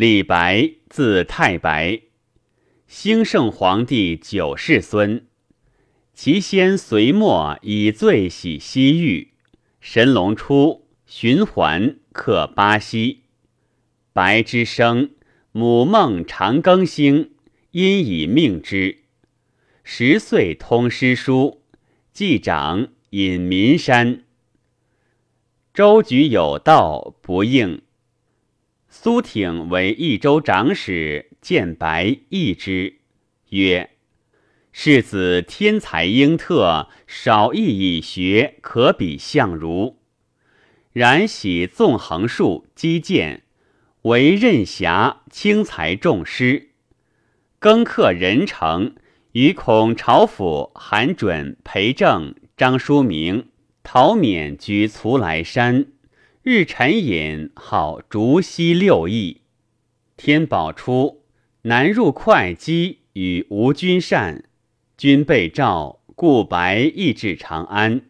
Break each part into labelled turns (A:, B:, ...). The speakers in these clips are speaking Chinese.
A: 李白，字太白，兴圣皇帝九世孙。其先隋末以罪洗西域，神龙初循环克巴西。白之生，母梦长庚星，因以命之。十岁通诗书，既长隐岷山。周举有道，不应。苏挺为益州长史，见白议之，曰：“世子天才英特，少亦以学，可比相如。然喜纵横术，击剑，为任侠，轻才重诗。庚克仁诚，与孔朝府韩准、裴正、张叔明、陶勉居徂来山。”日沉饮，号竹溪六义。天宝初，南入会稽，与吴君善。君被召，故白亦至长安，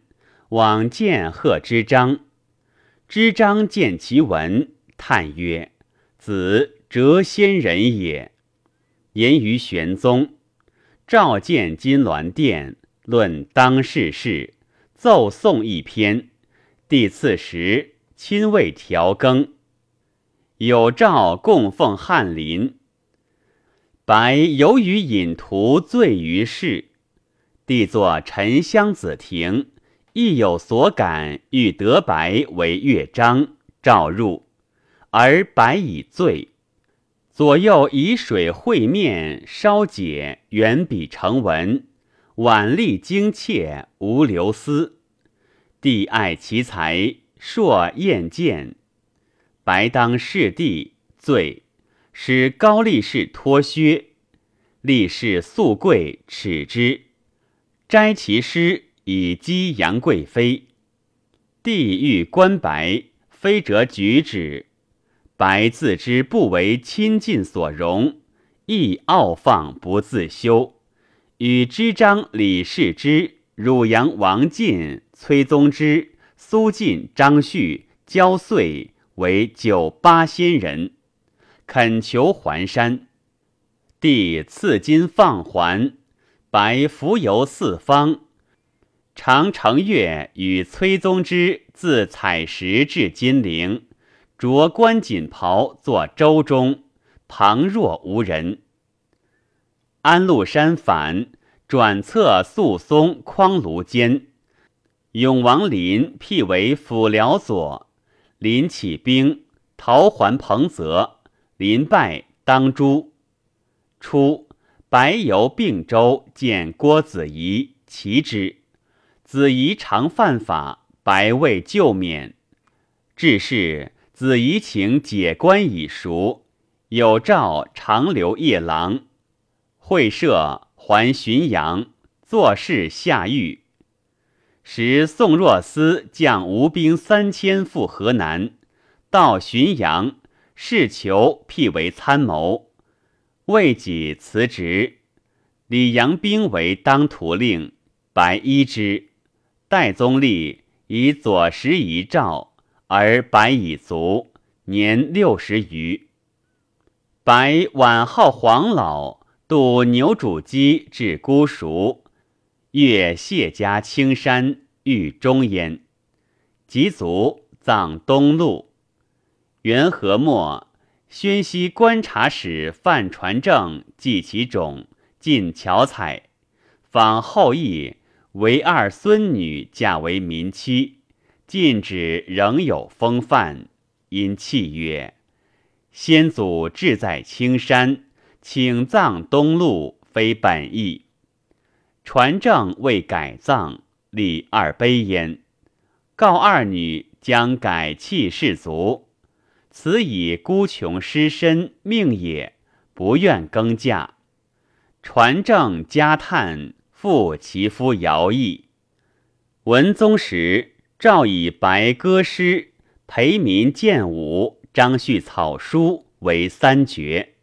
A: 往见贺知章。知章见其文，叹曰：“子谪仙人也。”言于玄宗。召见金銮殿，论当世事，奏颂一篇。帝赐时。亲为调羹，有诏供奉翰林。白由于隐图醉于世，帝作沉香子亭，亦有所感，欲得白为乐章，召入，而白已醉。左右以水会面，稍解，远笔成文，婉丽精切，无流丝。帝爱其才。硕宴见，白当侍帝，罪使高力士脱靴，力士素贵耻之，摘其诗以讥杨贵妃。帝欲观白，非辄举止，白自知不为亲近所容，亦傲放不自修，与知章、李世之、汝阳王进、崔宗之。苏晋、张旭、焦遂为九八仙人，恳求还山。帝赐金放还，白浮游四方，常乘月与崔宗之自采石至金陵，着官锦袍坐舟中，旁若无人。安禄山反，转侧肃松匡庐间。永王林辟为辅辽左，林起兵，逃还彭泽，林败当诛。初，白游并州，见郭子仪，齐之。子仪常犯法，白未救免。至是，子仪请解官以赎，有诏长留夜郎，会赦还浔阳，作事下狱。时宋若思将吴兵三千赴河南，到浔阳，事求辟为参谋，未己辞职。李阳兵为当涂令，白依之。代宗立以左拾遗诏，而白已卒，年六十余。白晚号黄老，渡牛渚矶至姑熟。越谢家青山，遇中焉。及卒，葬东路。元和末，宣西观察使范传正记其冢，进巧彩，访后裔，唯二孙女嫁为民妻，禁止仍有风范，因泣曰：“先祖志在青山，请葬东路，非本意。”传正未改葬，立二碑焉。告二女将改弃士族，此以孤穷失身命也，不愿更嫁。传正家叹，复其夫徭役。文宗时，诏以白歌诗、裴民剑舞、张旭草书为三绝。